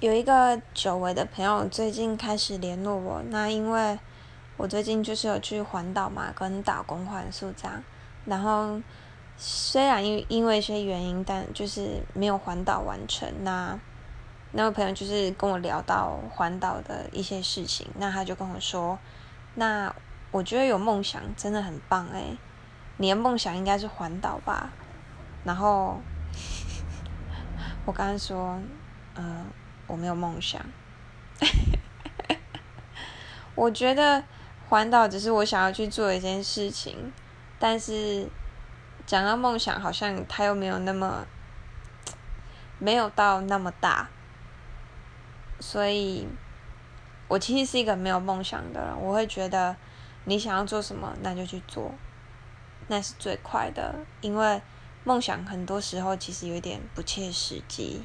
有一个久违的朋友最近开始联络我，那因为我最近就是有去环岛嘛，跟打工换宿这样，然后虽然因因为一些原因，但就是没有环岛完成。那那位朋友就是跟我聊到环岛的一些事情，那他就跟我说，那我觉得有梦想真的很棒诶，你的梦想应该是环岛吧？然后我刚刚说，嗯。我没有梦想，我觉得环岛只是我想要去做一件事情，但是讲到梦想，好像它又没有那么没有到那么大，所以我其实是一个没有梦想的人。我会觉得你想要做什么，那就去做，那是最快的，因为梦想很多时候其实有点不切实际。